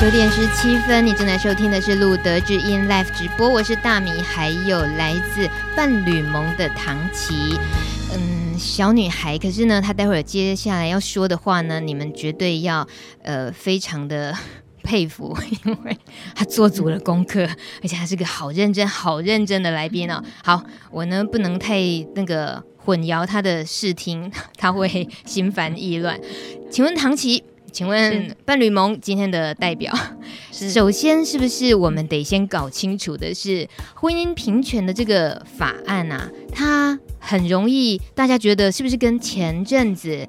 九点十七分，你正在收听的是路德知音 Live 直播，我是大米，还有来自伴侣盟的唐琪，嗯，小女孩。可是呢，她待会儿接下来要说的话呢，你们绝对要呃非常的 佩服，因为她做足了功课，而且她是个好认真、好认真的来宾哦。好，我呢不能太那个混淆她的视听，她会心烦意乱。请问唐琪？请问伴侣盟今天的代表，首先是不是我们得先搞清楚的是婚姻平权的这个法案啊？它很容易大家觉得是不是跟前阵子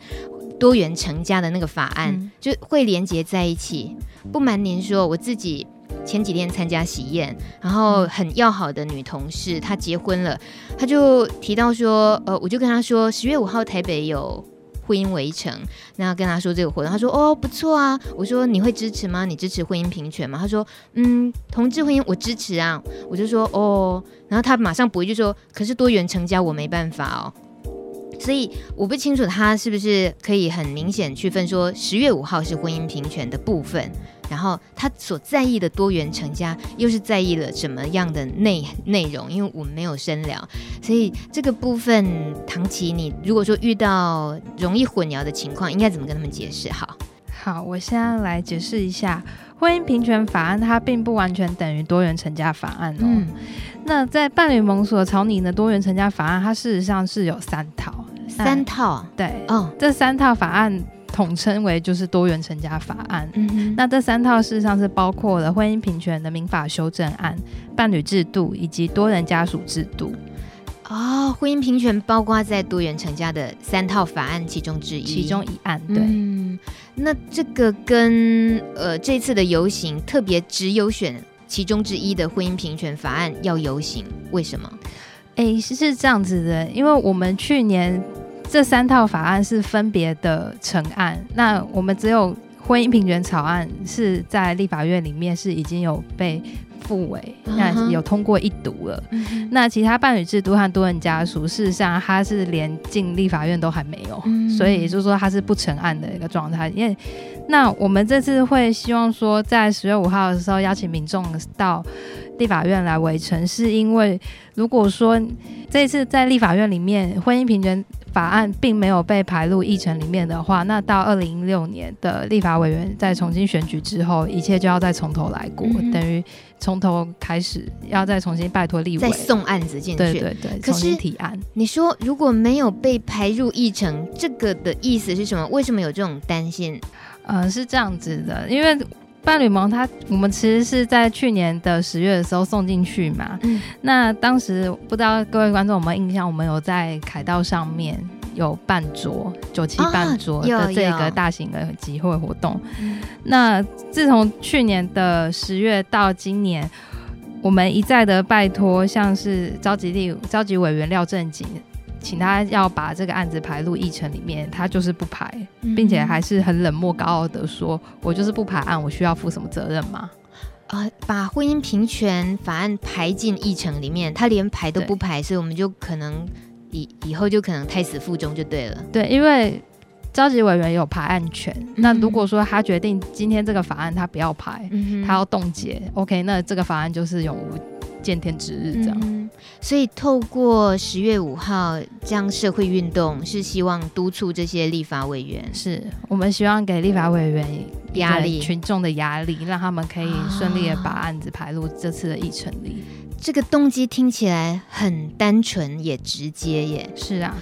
多元成家的那个法案就会连接在一起？不瞒您说，我自己前几天参加喜宴，然后很要好的女同事她结婚了，她就提到说，呃，我就跟她说，十月五号台北有。婚姻围城，那跟他说这个活动，他说哦不错啊。我说你会支持吗？你支持婚姻平权吗？他说嗯，同志婚姻我支持啊。我就说哦，然后他马上补一句说，可是多元成家我没办法哦。所以我不清楚他是不是可以很明显区分说十月五号是婚姻平权的部分。然后他所在意的多元成家，又是在意了什么样的内内容？因为我们没有深聊，所以这个部分，唐琪，你如果说遇到容易混淆的情况，应该怎么跟他们解释？好，好，我现在来解释一下，婚姻平权法案它并不完全等于多元成家法案哦。嗯、那在伴侣盟所草拟的多元成家法案，它事实上是有三套，三套，对，哦，这三套法案。统称为就是多元成家法案。那这三套事实上是包括了婚姻平权的民法修正案、伴侣制度以及多人家属制度。哦，婚姻平权包括在多元成家的三套法案其中之一，其中一案。对，嗯，那这个跟呃这次的游行特别只有选其中之一的婚姻平权法案要游行，为什么？诶，是是这样子的，因为我们去年。这三套法案是分别的成案，那我们只有婚姻平权草案是在立法院里面是已经有被复委，那有通过一读了。Uh huh. 那其他伴侣制度和多人家属，事实上它是连进立法院都还没有，uh. 所以也就是说它是不成案的一个状态。因为那我们这次会希望说，在十月五号的时候邀请民众到立法院来围城，是因为如果说这次在立法院里面婚姻平权法案并没有被排入议程里面的话，那到二零一六年的立法委员再重新选举之后，一切就要再从头来过，嗯、等于从头开始要再重新拜托立委再送案子进去，对对对，重新提案。你说如果没有被排入议程，这个的意思是什么？为什么有这种担心？嗯、呃，是这样子的，因为。伴侣盟，他我们其实是在去年的十月的时候送进去嘛。嗯、那当时不知道各位观众有没有印象，我们有在凯道上面有办桌九七办桌的这个大型的集会活动。哦、那自从去年的十月到今年，我们一再的拜托，像是召集立召集委员廖正井。请他要把这个案子排入议程里面，他就是不排，并且还是很冷漠高傲的说：“我就是不排案，我需要负什么责任吗？”啊、呃，把婚姻平权法案排进议程里面，他连排都不排，所以我们就可能以以后就可能胎死腹中就对了。对，因为召集委员有排案权，嗯、那如果说他决定今天这个法案他不要排，嗯、他要冻结，OK，那这个法案就是永无。见天之日，这样、嗯。所以透过十月五号这样社会运动，是希望督促这些立法委员，是我们希望给立法委员压力、群众的压力，让他们可以顺利的把案子排入这次的议程里。这个动机听起来很单纯也直接耶。是啊，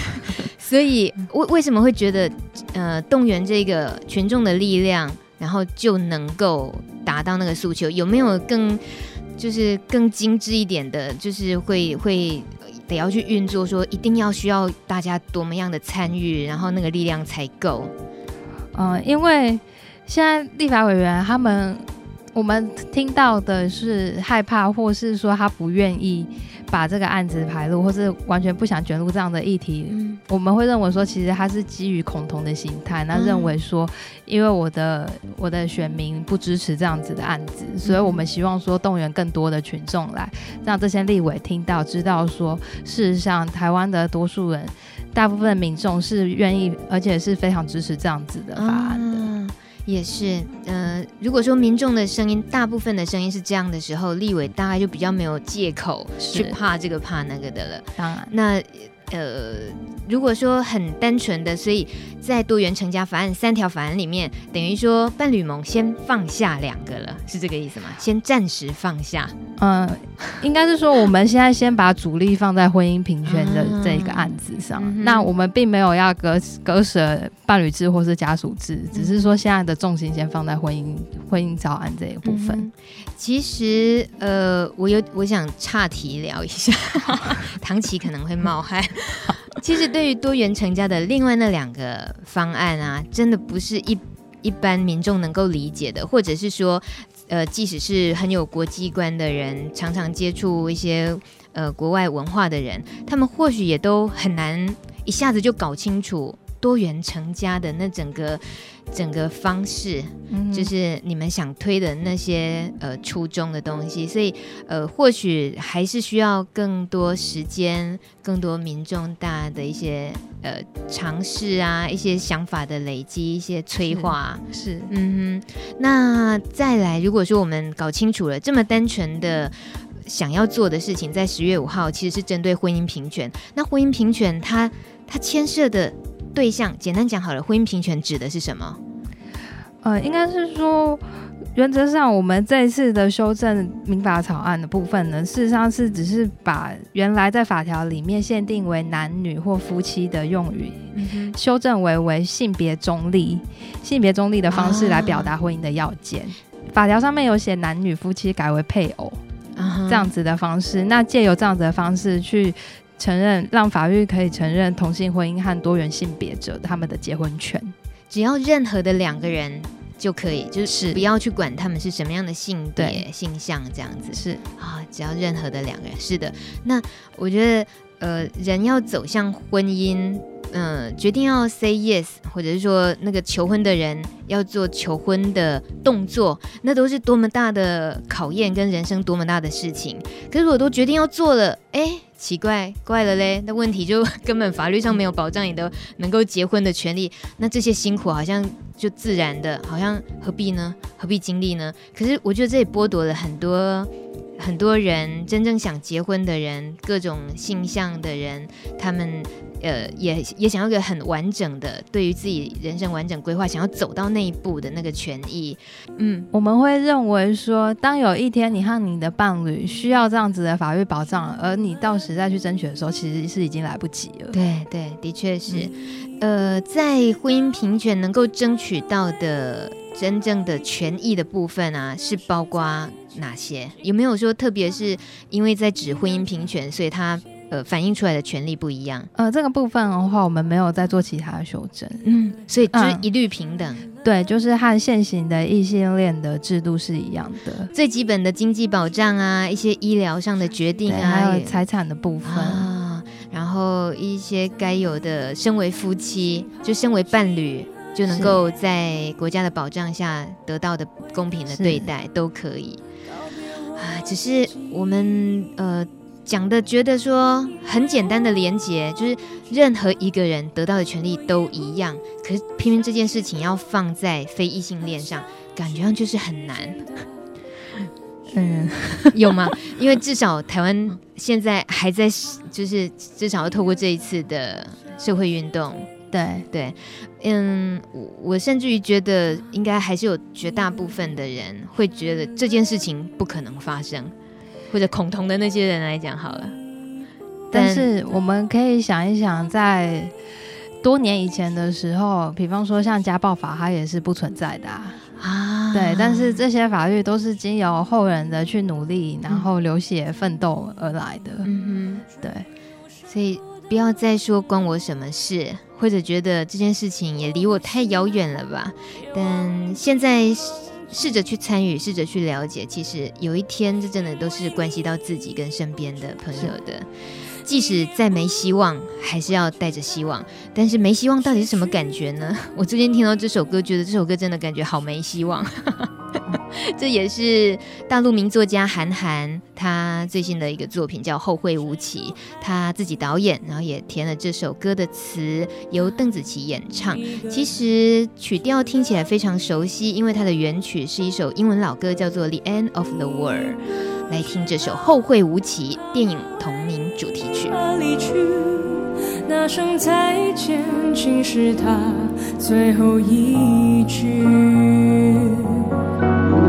所以为为什么会觉得呃动员这个群众的力量，然后就能够达到那个诉求？有没有更？就是更精致一点的，就是会会得要去运作，说一定要需要大家多么样的参与，然后那个力量才够。嗯，因为现在立法委员他们，我们听到的是害怕，或是说他不愿意。把这个案子排入，或是完全不想卷入这样的议题，嗯、我们会认为说，其实他是基于恐同的心态，那认为说，因为我的我的选民不支持这样子的案子，所以我们希望说动员更多的群众来，让这些立委听到，知道说，事实上台湾的多数人，大部分民众是愿意，而且是非常支持这样子的法案的。也是，呃，如果说民众的声音，大部分的声音是这样的时候，立委大概就比较没有借口去怕这个怕那个的了。当然，那。呃，如果说很单纯的，所以在多元成家法案三条法案里面，等于说伴侣盟先放下两个了，是这个意思吗？先暂时放下。嗯、呃，应该是说我们现在先把主力放在婚姻平权的这一个案子上。嗯、那我们并没有要割割舍伴侣制或是家属制，只是说现在的重心先放在婚姻婚姻早案这一部分。嗯、其实，呃，我有我想岔题聊一下，唐琪可能会冒汗。其实，对于多元成家的另外那两个方案啊，真的不是一一般民众能够理解的，或者是说，呃，即使是很有国际观的人，常常接触一些呃国外文化的人，他们或许也都很难一下子就搞清楚。多元成家的那整个整个方式，嗯、就是你们想推的那些呃初衷的东西，所以呃或许还是需要更多时间、更多民众大的一些呃尝试啊，一些想法的累积、一些催化。是，是嗯哼。那再来，如果说我们搞清楚了这么单纯的想要做的事情，在十月五号其实是针对婚姻平权。那婚姻平权它它牵涉的。对象简单讲好了，婚姻平权指的是什么？呃，应该是说，原则上我们这次的修正民法草案的部分呢，事实上是只是把原来在法条里面限定为男女或夫妻的用语，嗯、修正为为性别中立、性别中立的方式来表达婚姻的要件。啊、法条上面有写男女夫妻改为配偶，这样子的方式，那借由这样子的方式去。承认让法律可以承认同性婚姻和多元性别者他们的结婚权，只要任何的两个人就可以，就是不要去管他们是什么样的性别性向这样子。是。啊，只要任何的两个人，是的。那我觉得，呃，人要走向婚姻，嗯、决定要 say yes，或者是说那个求婚的人要做求婚的动作，那都是多么大的考验跟人生多么大的事情。可是我都决定要做了，哎。奇怪怪了嘞，那问题就根本法律上没有保障你的能够结婚的权利，那这些辛苦好像就自然的，好像何必呢？何必经历呢？可是我觉得这也剥夺了很多很多人真正想结婚的人，各种性向的人，他们。呃，也也想要一个很完整的，对于自己人生完整规划，想要走到那一步的那个权益。嗯，我们会认为说，当有一天你和你的伴侣需要这样子的法律保障，而你到时再去争取的时候，其实是已经来不及了。对对，的确是。嗯、呃，在婚姻平权能够争取到的真正的权益的部分啊，是包括哪些？有没有说，特别是因为在指婚姻平权，所以他。呃，反映出来的权利不一样。呃，这个部分的话，我们没有再做其他的修正。嗯，所以就是一律平等。嗯、对，就是和现行的异性恋的制度是一样的。最基本的经济保障啊，一些医疗上的决定啊，还有财产的部分啊，然后一些该有的，身为夫妻就身为伴侣就能够在国家的保障下得到的公平的对待都可以。啊，只是我们呃。讲的觉得说很简单的连结，就是任何一个人得到的权利都一样，可是偏偏这件事情要放在非异性恋上，感觉上就是很难。嗯，有吗？因为至少台湾现在还在，就是至少要透过这一次的社会运动，对对，嗯，我甚至于觉得应该还是有绝大部分的人会觉得这件事情不可能发生。或者恐同的那些人来讲好了，但是我们可以想一想，在多年以前的时候，比方说像家暴法，它也是不存在的啊。啊对，但是这些法律都是经由后人的去努力，然后流血奋斗而来的。嗯哼，对，所以不要再说关我什么事，或者觉得这件事情也离我太遥远了吧。但现在。试着去参与，试着去了解，其实有一天，这真的都是关系到自己跟身边的朋友的。即使再没希望，还是要带着希望。但是没希望到底是什么感觉呢？我最近听到这首歌，觉得这首歌真的感觉好没希望。这也是大陆名作家韩寒他最新的一个作品，叫《后会无期》，他自己导演，然后也填了这首歌的词，由邓紫棋演唱。其实曲调听起来非常熟悉，因为它的原曲是一首英文老歌，叫做《The End of the World》。来听这首《后会无期》电影同名主题曲。那声再见，竟是他最后一句。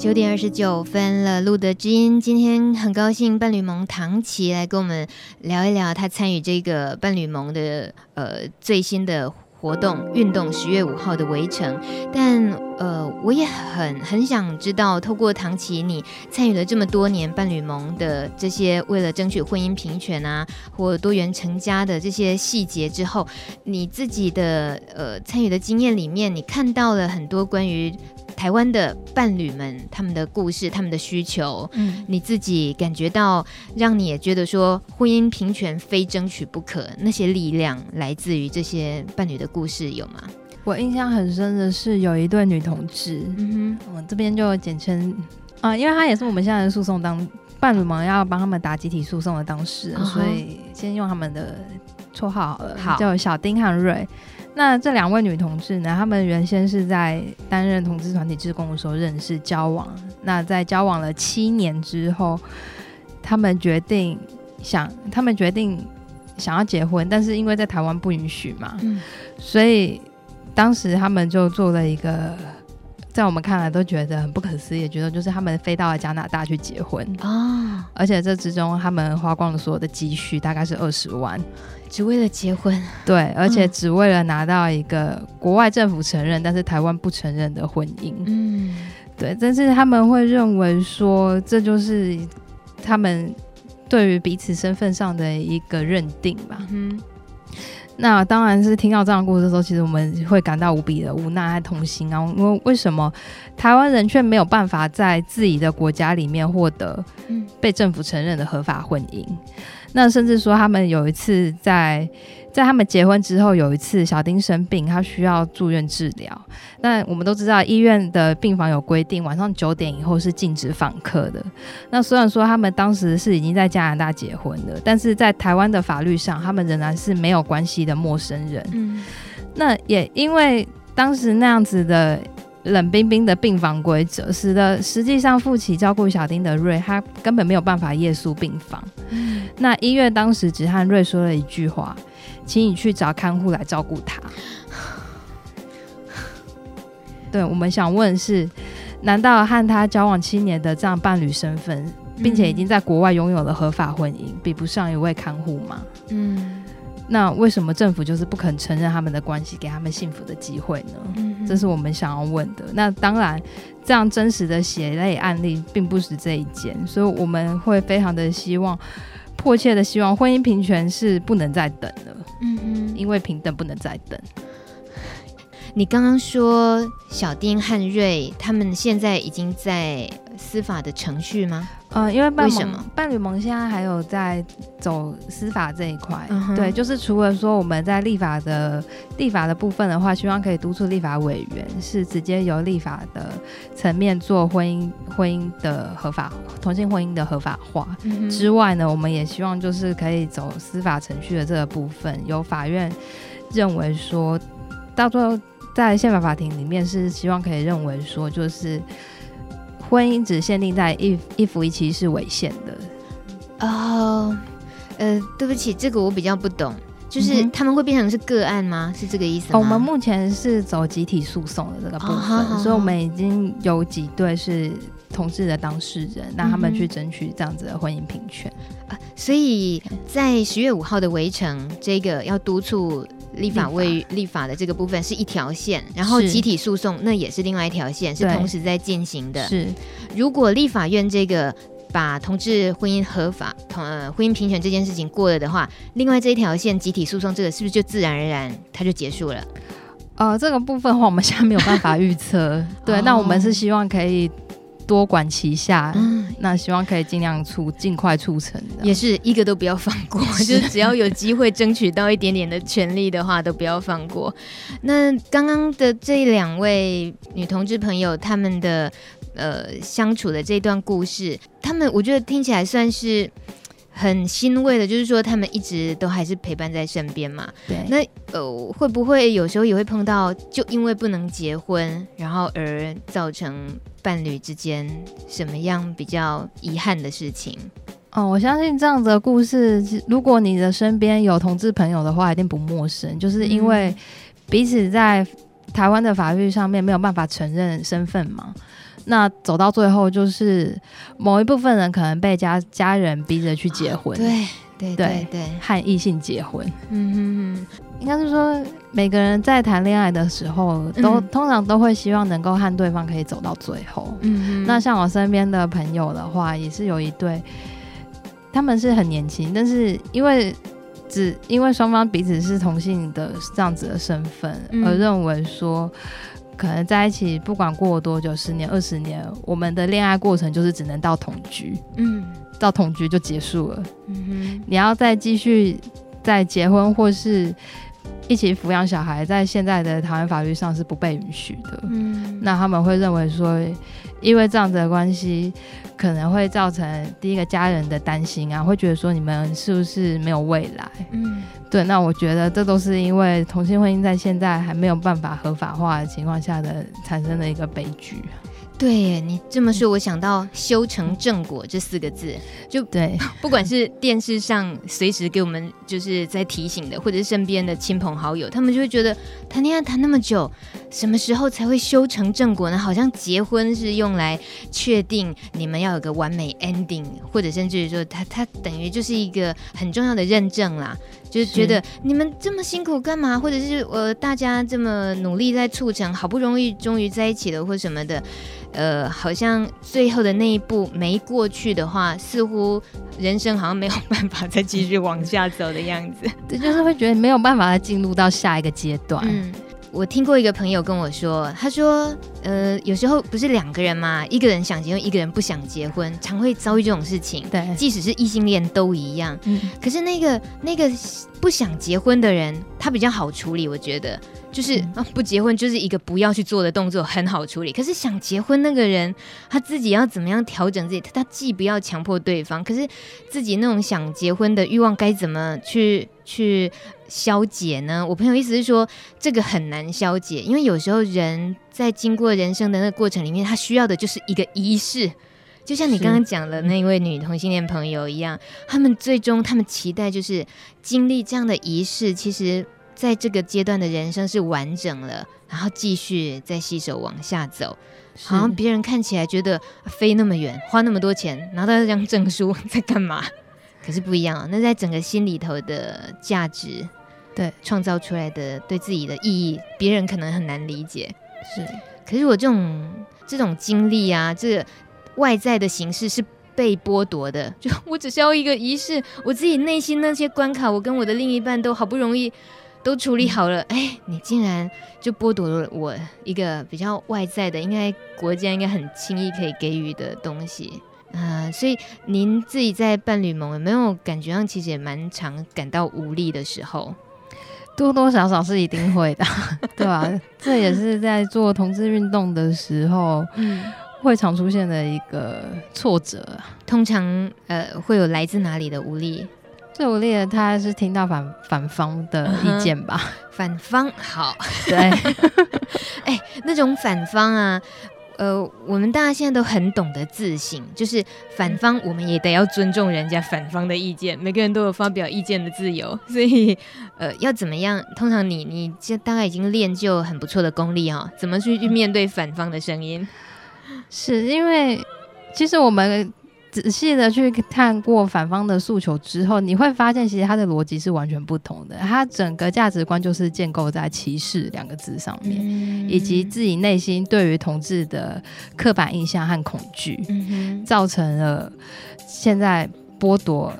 九点二十九分了，露德知音今天很高兴，伴侣盟唐琪来跟我们聊一聊他参与这个伴侣盟的呃最新的。活动运动十月五号的围城，但呃，我也很很想知道，透过唐琪你参与了这么多年伴侣盟的这些为了争取婚姻平权啊，或多元成家的这些细节之后，你自己的呃参与的经验里面，你看到了很多关于。台湾的伴侣们，他们的故事，他们的需求，嗯，你自己感觉到，让你也觉得说，婚姻平权非争取不可，那些力量来自于这些伴侣的故事有吗？我印象很深的是有一对女同志，嗯哼，我这边就简称啊，因为她也是我们现在的诉讼当伴侣们要帮他们打集体诉讼的当事人，哦，所以先用他们的绰号好了，好，叫小丁和瑞。那这两位女同志呢？她们原先是在担任同志团体志工的时候认识交往。那在交往了七年之后，她们决定想，她们决定想要结婚，但是因为在台湾不允许嘛，嗯，所以当时他们就做了一个，在我们看来都觉得很不可思议，觉得就是他们飞到了加拿大去结婚啊，而且这之中他们花光了所有的积蓄，大概是二十万。只为了结婚，对，而且只为了拿到一个国外政府承认，嗯、但是台湾不承认的婚姻。嗯，对，但是他们会认为说，这就是他们对于彼此身份上的一个认定吧。嗯，那当然是听到这样的故事的时候，其实我们会感到无比的无奈和痛心啊！因为为什么台湾人却没有办法在自己的国家里面获得被政府承认的合法婚姻？那甚至说，他们有一次在在他们结婚之后，有一次小丁生病，他需要住院治疗。那我们都知道，医院的病房有规定，晚上九点以后是禁止访客的。那虽然说他们当时是已经在加拿大结婚了，但是在台湾的法律上，他们仍然是没有关系的陌生人。嗯，那也因为当时那样子的。冷冰冰的病房规则，使得实际上负起照顾小丁的瑞，他根本没有办法夜宿病房。嗯、那医院当时只和瑞说了一句话：“请你去找看护来照顾他。”对，我们想问是：难道和他交往七年的这样伴侣身份，并且已经在国外拥有了合法婚姻，比不上一位看护吗？嗯。那为什么政府就是不肯承认他们的关系，给他们幸福的机会呢？嗯。这是我们想要问的。那当然，这样真实的血泪案例并不是这一件，所以我们会非常的希望，迫切的希望婚姻平权是不能再等了。嗯哼，因为平等不能再等。你刚刚说小丁和瑞他们现在已经在司法的程序吗？呃，因为伴侣盟伴侣盟现在还有在走司法这一块，嗯、对，就是除了说我们在立法的立法的部分的话，希望可以督促立法委员是直接由立法的层面做婚姻婚姻的合法同性婚姻的合法化、嗯、之外呢，我们也希望就是可以走司法程序的这个部分，由法院认为说，到最后在宪法法庭里面是希望可以认为说就是。婚姻只限定在一一夫一妻是违宪的哦，呃，对不起，这个我比较不懂，就是他们会变成是个案吗？是这个意思吗？哦，我们目前是走集体诉讼的这个部分，哦、好好好，所以我们已经有几对是同志的当事人，那他们去争取这样子的婚姻平权。啊，所以在十月五号的围城，这个要督促立法为立法的这个部分是一条线，然后集体诉讼那也是另外一条线，是同时在进行的。是，如果立法院这个把同志婚姻合法、同呃婚姻平权这件事情过了的话，另外这一条线集体诉讼这个是不是就自然而然它就结束了？呃，这个部分的话，我们现在没有办法预测。对，那我们是希望可以。多管齐下，嗯，那希望可以尽量促尽快促成的，也是一个都不要放过，就是只要有机会争取到一点点的权利的话，都不要放过。那刚刚的这两位女同志朋友，他们的呃相处的这段故事，他们我觉得听起来算是。很欣慰的，就是说他们一直都还是陪伴在身边嘛。对，那呃，会不会有时候也会碰到，就因为不能结婚，然后而造成伴侣之间什么样比较遗憾的事情？哦，我相信这样子的故事，如果你的身边有同志朋友的话，一定不陌生。就是因为彼此在台湾的法律上面没有办法承认身份嘛。那走到最后，就是某一部分人可能被家家人逼着去结婚，对对对对，和异性结婚。嗯嗯嗯，应该是说每个人在谈恋爱的时候，都、嗯、通常都会希望能够和对方可以走到最后。嗯哼，那像我身边的朋友的话，也是有一对，他们是很年轻，但是因为只因为双方彼此是同性的这样子的身份，嗯、而认为说。可能在一起，不管过了多久，十年、二十年，我们的恋爱过程就是只能到同居，嗯，到同居就结束了。嗯哼，你要再继续再结婚或是一起抚养小孩，在现在的台湾法律上是不被允许的。嗯，那他们会认为说，因为这样子的关系，可能会造成第一个家人的担心啊，会觉得说你们是不是没有未来？嗯。对，那我觉得这都是因为同性婚姻在现在还没有办法合法化的情况下的产生的一个悲剧。对耶，你这么说，我想到“修成正果”这四个字，就对，不管是电视上随时给我们就是在提醒的，或者是身边的亲朋好友，他们就会觉得谈恋爱谈那么久，什么时候才会修成正果呢？好像结婚是用来确定你们要有个完美 ending，或者甚至于说，它它等于就是一个很重要的认证啦。就是觉得你们这么辛苦干嘛？或者是呃，大家这么努力在促成，好不容易终于在一起了，或什么的。呃，好像最后的那一步没过去的话，似乎人生好像没有办法再继续往下走的样子。对，就是会觉得没有办法再进入到下一个阶段。嗯，我听过一个朋友跟我说，他说，呃，有时候不是两个人嘛，一个人想结婚，一个人不想结婚，常会遭遇这种事情。对，即使是异性恋都一样。嗯，可是那个那个不想结婚的人，他比较好处理，我觉得。就是啊，不结婚就是一个不要去做的动作，很好处理。可是想结婚那个人，他自己要怎么样调整自己？他既不要强迫对方，可是自己那种想结婚的欲望该怎么去去消解呢？我朋友意思是说，这个很难消解，因为有时候人在经过人生的那个过程里面，他需要的就是一个仪式。就像你刚刚讲的那位女同性恋朋友一样，他们最终他们期待就是经历这样的仪式，其实。在这个阶段的人生是完整了，然后继续再携手往下走，好像别人看起来觉得飞那么远，花那么多钱拿到这张证书 在干嘛？可是不一样啊，那在整个心里头的价值，对，创造出来的对自己的意义，别人可能很难理解。是，可是我这种这种经历啊，这个外在的形式是被剥夺的，就我只需要一个仪式，我自己内心那些关卡，我跟我的另一半都好不容易。都处理好了，哎，你竟然就剥夺了我一个比较外在的，应该国家应该很轻易可以给予的东西，嗯、呃，所以您自己在伴侣盟有没有感觉上其实也蛮常感到无力的时候？多多少少是一定会的，对吧、啊？这也是在做同志运动的时候，嗯，会常出现的一个挫折。通常，呃，会有来自哪里的无力？最无力的，他是听到反反方的意见吧？嗯、反方好，对，哎、欸，那种反方啊，呃，我们大家现在都很懂得自省，就是反方，我们也得要尊重人家反方的意见，每个人都有发表意见的自由，所以，呃，要怎么样？通常你你这大概已经练就很不错的功力哈、怎么去去面对反方的声音？是因为其实我们。仔细的去看过反方的诉求之后，你会发现其实他的逻辑是完全不同的。他整个价值观就是建构在歧视两个字上面，嗯、以及自己内心对于同志的刻板印象和恐惧，嗯、造成了现在剥夺。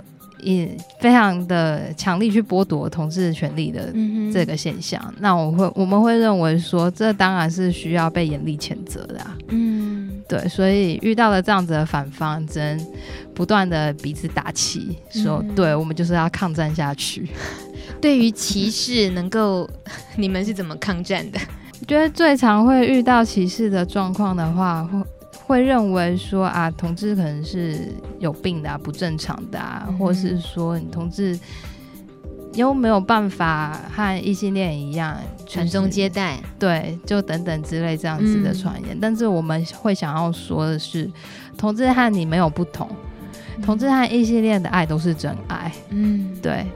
也非常的强力去剥夺同志权利的这个现象，嗯、那我会我们会认为说，这当然是需要被严厉谴责的、啊。嗯，对，所以遇到了这样子的反方，只能不断的彼此打气，说，嗯、对我们就是要抗战下去。对于歧视，能够你们是怎么抗战的？我觉得最常会遇到歧视的状况的话，会。会认为说啊，同志可能是有病的啊，不正常的啊，嗯、或是说你同志又没有办法和异性恋一样传宗接代，对，就等等之类这样子的传言。嗯、但是我们会想要说的是，同志和你没有不同，嗯、同志和异性恋的爱都是真爱。嗯，对，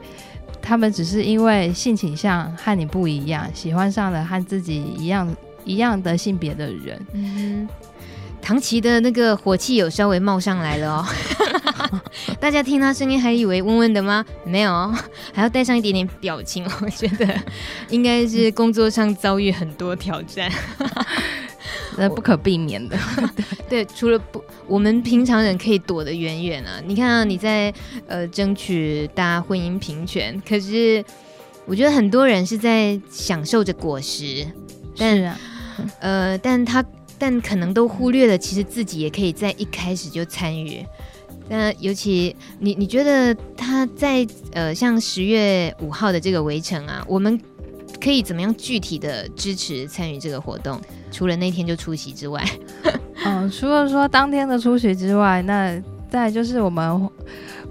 他们只是因为性倾向和你不一样，喜欢上了和自己一样一样的性别的人。嗯。唐琪的那个火气有稍微冒上来了哦，大家听他声音还以为温温的吗？没有，还要带上一点点表情。我觉得应该是工作上遭遇很多挑战，那不可避免的。对，除了不，我们平常人可以躲得远远啊。你看啊，你在呃争取大家婚姻平权，可是我觉得很多人是在享受着果实，但是啊，呃，但他。但可能都忽略了，其实自己也可以在一开始就参与。那尤其你，你觉得他在呃，像十月五号的这个围城啊，我们可以怎么样具体的支持参与这个活动？除了那天就出席之外，嗯，除了说当天的出席之外，那再就是我们。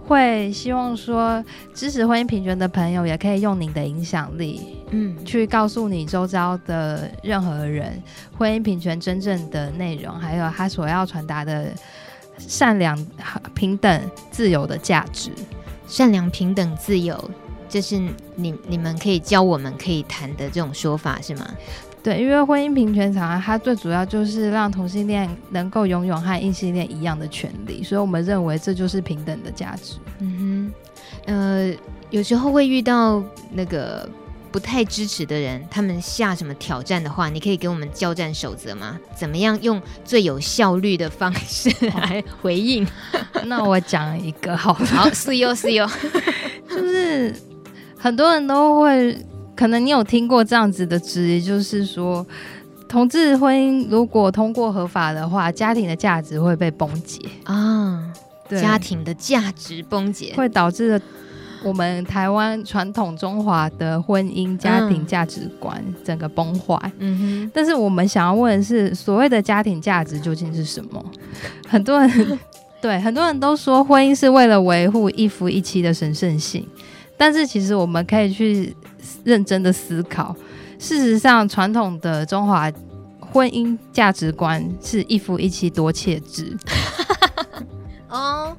会希望说，支持婚姻平权的朋友也可以用你的影响力，嗯，去告诉你周遭的任何人，婚姻平权真正的内容，还有他所要传达的善良、平等、自由的价值。善良、平等、自由，这是你你们可以教我们可以谈的这种说法是吗？对，因为婚姻平权法案，它最主要就是让同性恋能够拥有和异性恋一样的权利，所以我们认为这就是平等的价值。嗯哼，呃，有时候会遇到那个不太支持的人，他们下什么挑战的话，你可以给我们交战守则吗？怎么样用最有效率的方式来回应？那我讲一个好了，好，是哟是哟，就是很多人都会。可能你有听过这样子的质疑，就是说，同志婚姻如果通过合法的话，家庭的价值会被崩解啊。对，家庭的价值崩解会导致我们台湾传统中华的婚姻家庭价值观整个崩坏。嗯哼。但是我们想要问的是，所谓的家庭价值究竟是什么？很多人 对很多人都说，婚姻是为了维护一夫一妻的神圣性，但是其实我们可以去。认真的思考，事实上，传统的中华婚姻价值观是一夫一妻多妾制。哦，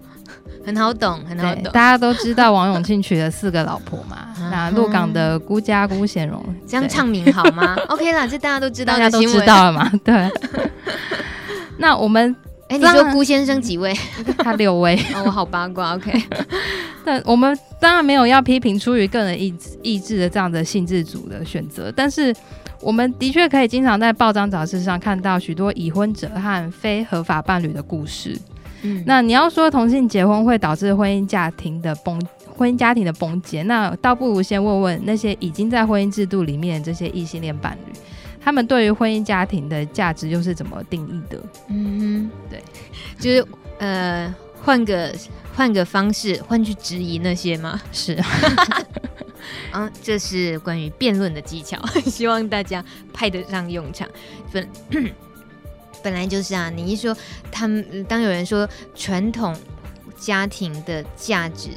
很好懂，很好懂。大家都知道王永庆娶了四个老婆嘛？那鹿港的辜家辜显荣，这样唱名好吗？OK 啦，这大家都知道，大家都知道了嘛？对。那我们。哎，你说辜先生几位？他六位。哦，我好八卦。OK，但我们当然没有要批评出于个人意志意志的这样的性自主的选择，但是我们的确可以经常在报章杂志上看到许多已婚者和非合法伴侣的故事。嗯，那你要说同性结婚会导致婚姻家庭的崩婚姻家庭的崩解，那倒不如先问问那些已经在婚姻制度里面的这些异性恋伴侣。他们对于婚姻家庭的价值又是怎么定义的？嗯哼，对，就是呃，换个换个方式，换去质疑那些吗？是，啊，这是关于辩论的技巧，希望大家派得上用场。本 本来就是啊，你一说他们，当有人说传统家庭的价值，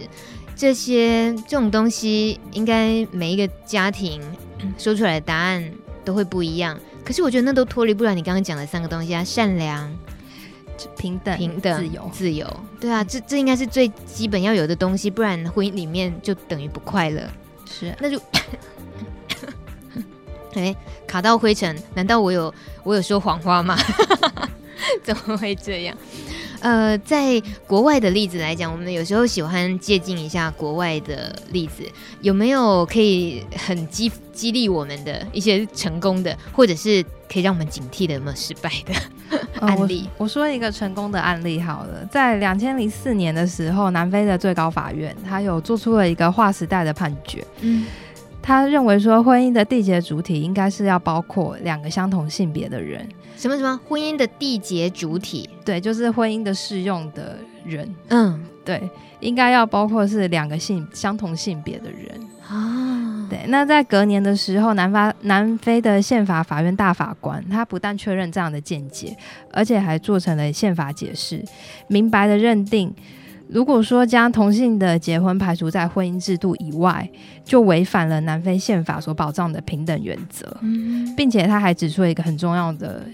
这些这种东西，应该每一个家庭 说出来的答案。都会不一样，可是我觉得那都脱离不了你刚刚讲的三个东西啊：善良、平等、平等、自由、自由。对啊，这这应该是最基本要有的东西，不然婚姻里面就等于不快乐。是，那就 哎卡到灰尘，难道我有我有说谎话吗？怎么会这样？呃，在国外的例子来讲，我们有时候喜欢借鉴一下国外的例子，有没有可以很激激励我们的一些成功的，或者是可以让我们警惕的，有没有失败的 案例？我说一个成功的案例好了，在两千零四年的时候，南非的最高法院他有做出了一个划时代的判决。嗯。他认为说，婚姻的缔结主体应该是要包括两个相同性别的人。什么什么？婚姻的缔结主体？对，就是婚姻的适用的人。嗯，对，应该要包括是两个性相同性别的人。啊，对。那在隔年的时候，南法南非的宪法法院大法官，他不但确认这样的见解，而且还做成了宪法解释，明白的认定。如果说将同性的结婚排除在婚姻制度以外，就违反了南非宪法所保障的平等原则。嗯，并且他还指出了一个很重要的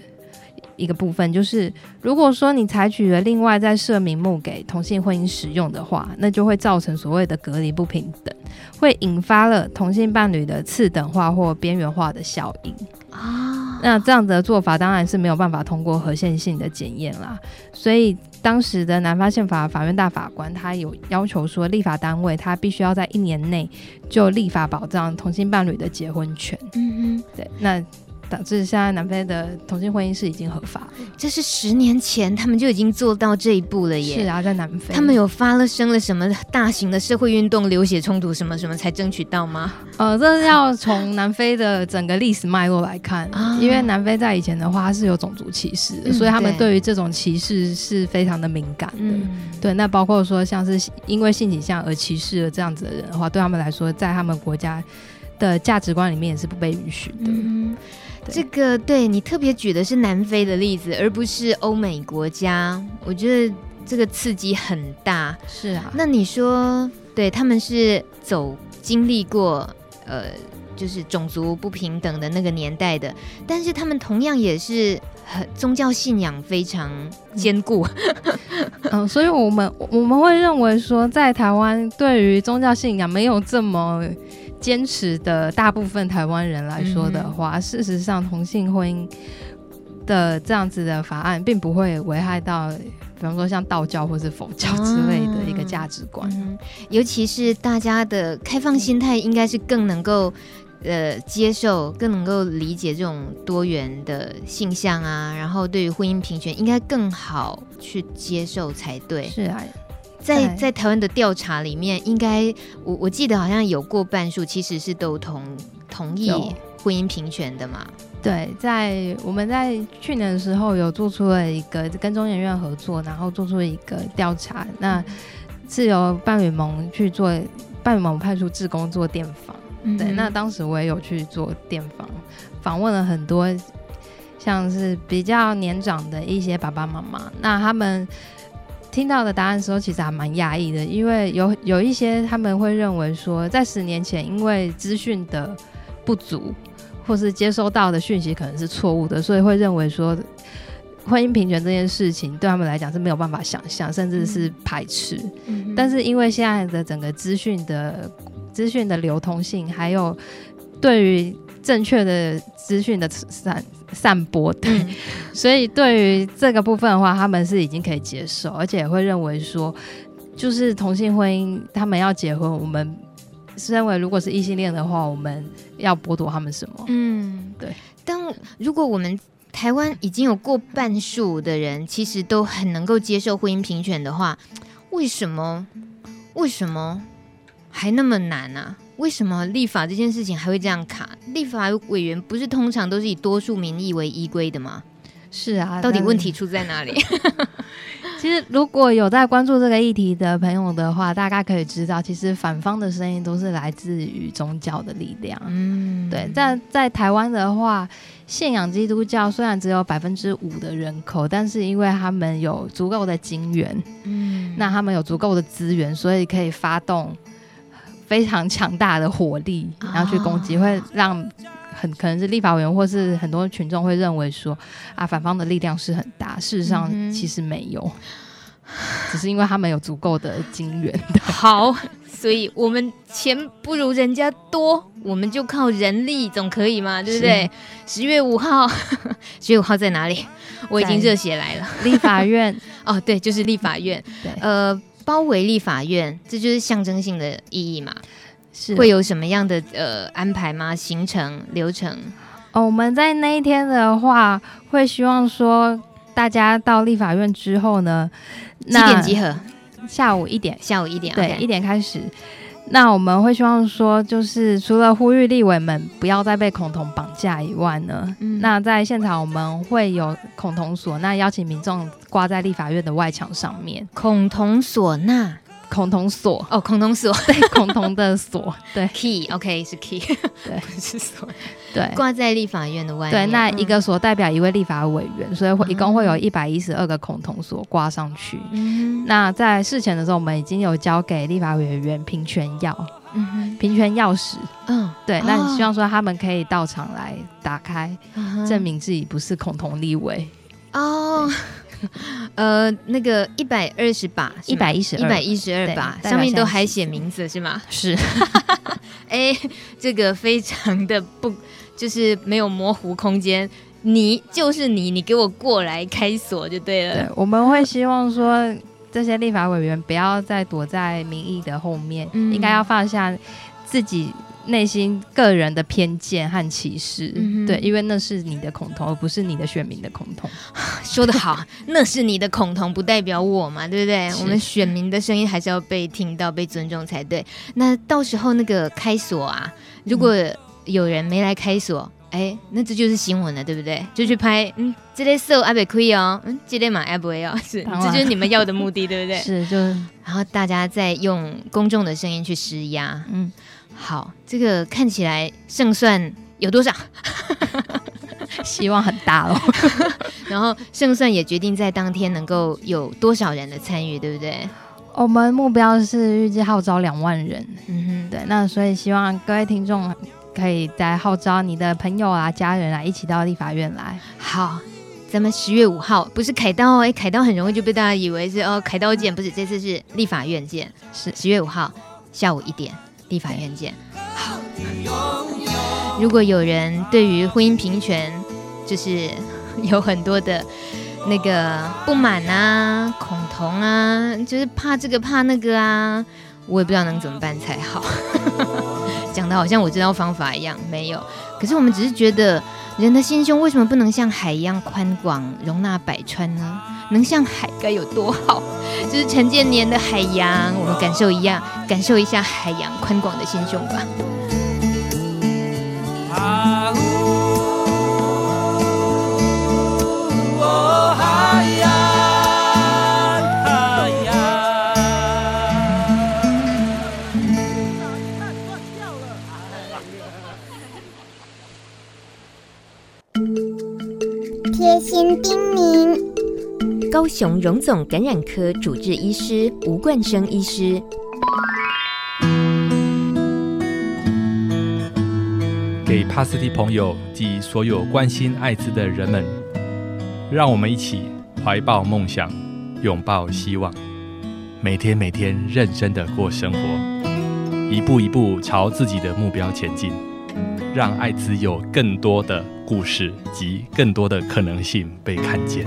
一个部分，就是如果说你采取了另外再设名目给同性婚姻使用的话，那就会造成所谓的隔离不平等，会引发了同性伴侣的次等化或边缘化的效应。啊，那这样的做法当然是没有办法通过合宪性的检验啦，所以。当时的南发宪法法院大法官，他有要求说，立法单位他必须要在一年内就立法保障同性伴侣的结婚权。嗯嗯，对，那。导致现在南非的同性婚姻是已经合法，这是十年前他们就已经做到这一步了耶。是啊，在南非，他们有发生了什么大型的社会运动、流血冲突什么什么才争取到吗？呃，这是要从南非的整个历史脉络来看，啊，因为南非在以前的话是有种族歧视的，嗯，所以他们对于这种歧视是非常的敏感的。嗯，对，那包括说像是因为性倾向而歧视了这样子的人的话，对他们来说，在他们国家的价值观里面也是不被允许的。嗯这个对你特别举的是南非的例子，而不是欧美国家。我觉得这个刺激很大。是啊，那你说，对他们是走经历过呃，就是种族不平等的那个年代的，但是他们同样也是很宗教信仰非常坚固。嗯，嗯，所以我们我们会认为说，在台湾对于宗教信仰没有这么。坚持的大部分台湾人来说的话，嗯，事实上同性婚姻的这样子的法案，并不会危害到，比方说像道教或是佛教之类的一个价值观。嗯，尤其是大家的开放心态，应该是更能够呃接受，更能够理解这种多元的性向啊，然后对于婚姻平权，应该更好去接受才对。是啊。在在台湾的调查里面，应该我我记得好像有过半数其实是都同同意婚姻平权的嘛。对，在我们在去年的时候有做出了一个跟中研院合作，然后做出了一个调查，那是由伴侣盟去做，伴侣盟派出志工做电访。嗯。对，那当时我也有去做电访，访问了很多像是比较年长的一些爸爸妈妈，那他们。听到的答案的时候，其实还蛮讶异的，因为有有一些他们会认为说，在十年前，因为资讯的不足，或是接收到的讯息可能是错误的，所以会认为说，婚姻平权这件事情对他们来讲是没有办法想象，甚至是排斥。嗯。但是因为现在的整个资讯的资讯的流通性，还有对于正确的资讯的散散播，对，嗯、所以对于这个部分的话，他们是已经可以接受，而且也会认为说，就是同性婚姻，他们要结婚，我们认为如果是异性恋的话，我们要剥夺他们什么？嗯，对。但如果我们台湾已经有过半数的人，其实都很能够接受婚姻平权的话，为什么？为什么还那么难呢、啊？为什么立法这件事情还会这样卡？立法委员不是通常都是以多数民意为依归的吗？是啊，到底问题出在哪里？其实如果有在关注这个议题的朋友的话，大概可以知道，其实反方的声音都是来自于宗教的力量。嗯，对。但在台湾的话，信仰基督教虽然只有百分之五的人口，但是因为他们有足够的金源，嗯，那他们有足够的资源，所以可以发动。非常强大的火力，然后去攻击，会让很可能是立法委员或是很多群众会认为说啊，反方的力量是很大。事实上，其实没有。只是因为他们有足够的金源。好，所以我们钱不如人家多，我们就靠人力总可以嘛，对不对？十月五号，十月五号在哪里？我已经热血来了，立法院哦，对，就是立法院，对，呃，包围立法院，这就是象征性的意义嘛。是会有什么样的呃安排吗？行程流程？哦，我们在那一天的话，会希望说大家到立法院之后呢，几点集合？下午一点，下午一点，对一点开始。那我们会希望说，就是除了呼吁立委们不要再被恐同绑架以外呢，嗯、那在现场我们会有恐同锁，那邀请民众挂在立法院的外墙上面。恐同锁，那？恐同锁哦，恐同锁，对，恐同的锁，对，key，OK、okay, 是 key，对，是锁，对，挂在立法院的外面。对，那一个锁代表一位立法委员，嗯、所以会一共会有一百一十二个恐同锁挂上去。嗯，那在事前的时候，我们已经有交给立法委员平权钥，嗯，平权钥匙，嗯，对，那希望说他们可以到场来打开，嗯、证明自己不是恐同立委。哦。呃，那个一百二十把，一百一十二，一百一十二把，上面都还写名字是吗？是，哎、欸，这个非常的不，就是没有模糊空间，你就是你，你给我过来开锁就对了。对，我们会希望说，这些立法委员不要再躲在民意的后面，嗯、应该要放下自己。内心个人的偏见和歧视，嗯、对，因为那是你的恐同，而不是你的选民的恐同。说得好，那是你的恐同，不代表我嘛，对不对？我们选民的声音还是要被听到、被尊重才对。那到时候那个开锁啊，如果有人没来开锁，哎、嗯，那这就是新闻了，对不对？就去拍，嗯，这类搜阿北亏哦，嗯，这类马阿不会哦，是，这就是你们要的目的，对不对？是，就然后大家再用公众的声音去施压，嗯。好，这个看起来胜算有多少？希望很大哦。然后胜算也决定在当天能够有多少人的参与，对不对？我们目标是预计号召两万人。嗯哼，对。那所以希望各位听众可以再号召你的朋友啊、家人啊，一起到立法院来。好，咱们十月五号不是凯道哎，凯道很容易就被大家以为是哦凯道见，不是，这次是立法院见，是十月五号下午一点。立法院见。好，如果有人对于婚姻平权就是有很多的那个不满啊、恐同啊，就是怕这个怕那个啊，我也不知道能怎么办才好。讲的好像我知道方法一样，没有。可是我们只是觉得，人的心胸为什么不能像海一样宽广，容纳百川呢？能像海该有多好？就是陈建年的海洋，我们感受一样，感受一下海洋宽广的心胸吧。贴心叮咛。高雄荣总感染科主治医师吴冠生医师，给帕斯蒂朋友及所有关心艾滋的人们，让我们一起怀抱梦想，拥抱希望，每天每天认真的过生活，一步一步朝自己的目标前进，让艾滋有更多的故事及更多的可能性被看见。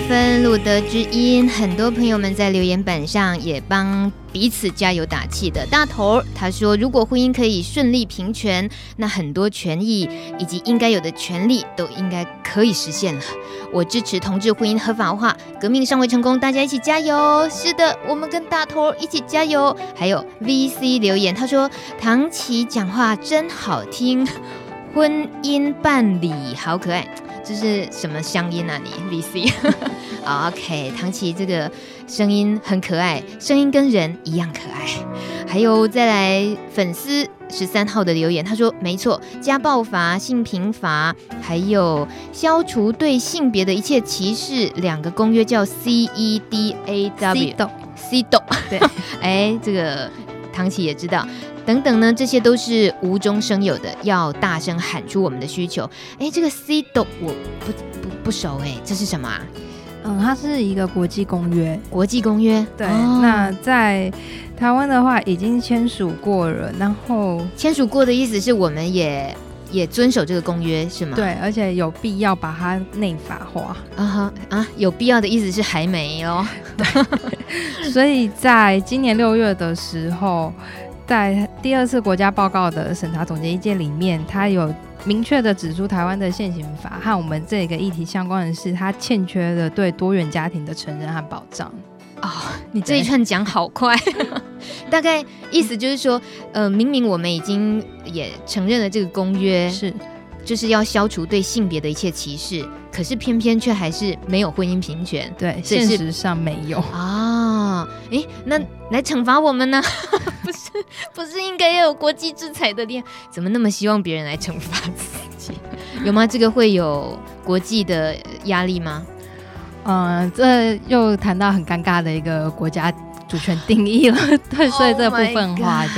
分，路德之音，很多朋友们在留言板上也帮彼此加油打气的。大头他说，如果婚姻可以顺利平权，那很多权益以及应该有的权利都应该可以实现了。我支持同志婚姻合法化，革命尚未成功，大家一起加油！是的，我们跟大头一起加油。还有 VC 留言，他说唐琪讲话真好听，婚姻伴侣好可爱。这是什么乡音啊你？你 VC，OK，唐琪这个声音很可爱，声音跟人一样可爱。还有再来粉丝十三号的留言，他说没错，家暴法、性平法，还有消除对性别的一切歧视，两个公约叫 CEDAW，CEDAW，对，哎，这个唐琪也知道。等等呢，这些都是无中生有的，要大声喊出我们的需求。哎，这个 CEDAW 我不不不熟哎，这是什么啊？嗯，它是一个国际公约。国际公约，对。哦、那在台湾的话，已经签署过了。然后签署过的意思是我们也也遵守这个公约，是吗？对，而且有必要把它内法化。啊哈啊，有必要的意思是还没哦。所以在今年六月的时候。在第二次国家报告的审查总结意见里面，他有明确的指出，台湾的现行法和我们这个议题相关的是，它欠缺的对多元家庭的承认和保障。哦，你这一串讲好快，大概意思就是说，呃，明明我们已经也承认了这个公约，是就是要消除对性别的一切歧视，可是偏偏却还是没有婚姻平权。对，现实上没有啊。诶，那来惩罚我们呢？不是，不是应该要有国际制裁的力？怎么那么希望别人来惩罚自己？有吗？这个会有国际的压力吗？嗯，这又谈到很尴尬的一个国家主权定义了。对，所以这部分话就。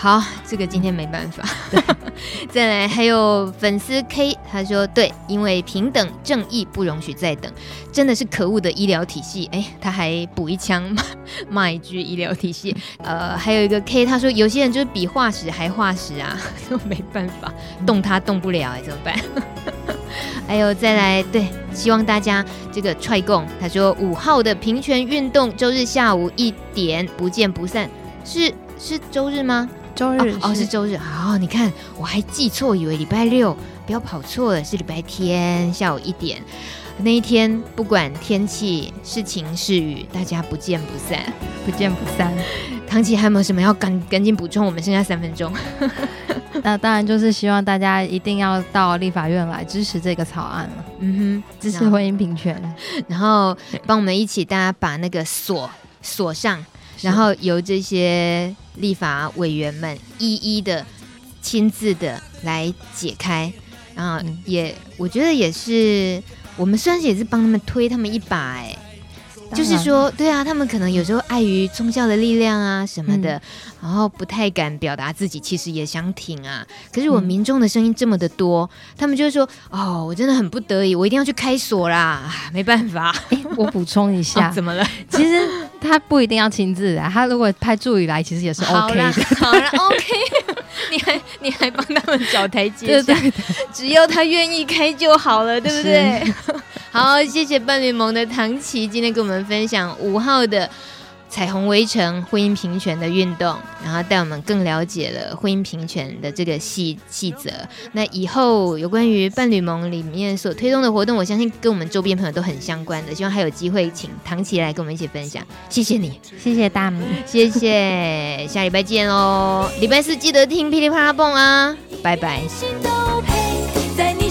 好，这个今天没办法。再来，还有粉丝 K，他说对，因为平等正义不容许再等，真的是可恶的医疗体系。哎，他还补一枪骂，骂一句医疗体系。呃，还有一个 K，他说有些人就是比化石还化石啊，都没办法动他动不了，哎，怎么办？还有再来，对，希望大家这个踹共。他说五号的平权运动，周日下午一点不见不散，是是周日吗？周日哦，是周日哦，你看我还记错，以为礼拜六，不要跑错了，是礼拜天下午一点那一天，不管天气是晴是雨，大家不见不散，不见不散。唐琪还有没有什么要赶赶紧补充？我们剩下三分钟。那当然就是希望大家一定要到立法院来支持这个草案了。嗯哼，支持婚姻平权，然后帮我们一起，大家把那个锁锁上。然后由这些立法委员们一一的亲自的来解开，然后也我觉得也是我们算是也是帮他们推他们一把哎，就是说对啊，他们可能有时候碍于宗教的力量啊什么的，然后不太敢表达自己，其实也想挺啊。可是我民众的声音这么的多，他们就说哦，我真的很不得已，我一定要去开锁啦，没办法。我补充一下，怎么了？其实。他不一定要亲自来，他如果派助理来，其实也是 OK 的。好了，OK，你还你还帮他们找台阶下，只要他愿意开就好了，对不对？好，谢谢伴侣盟的唐琪今天跟我们分享五号的。彩虹围城婚姻平权的运动，然后带我们更了解了婚姻平权的这个细细则。那以后有关于伴侣盟里面所推动的活动，我相信跟我们周边朋友都很相关的。希望还有机会请唐琪来跟我们一起分享。谢谢你，谢谢大米，谢谢，下礼拜见哦！礼拜四记得听噼里啪啦蹦啊，拜拜。一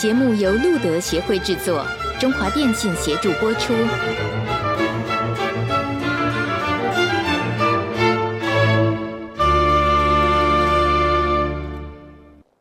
节目由路德协会制作，中华电信协助播出。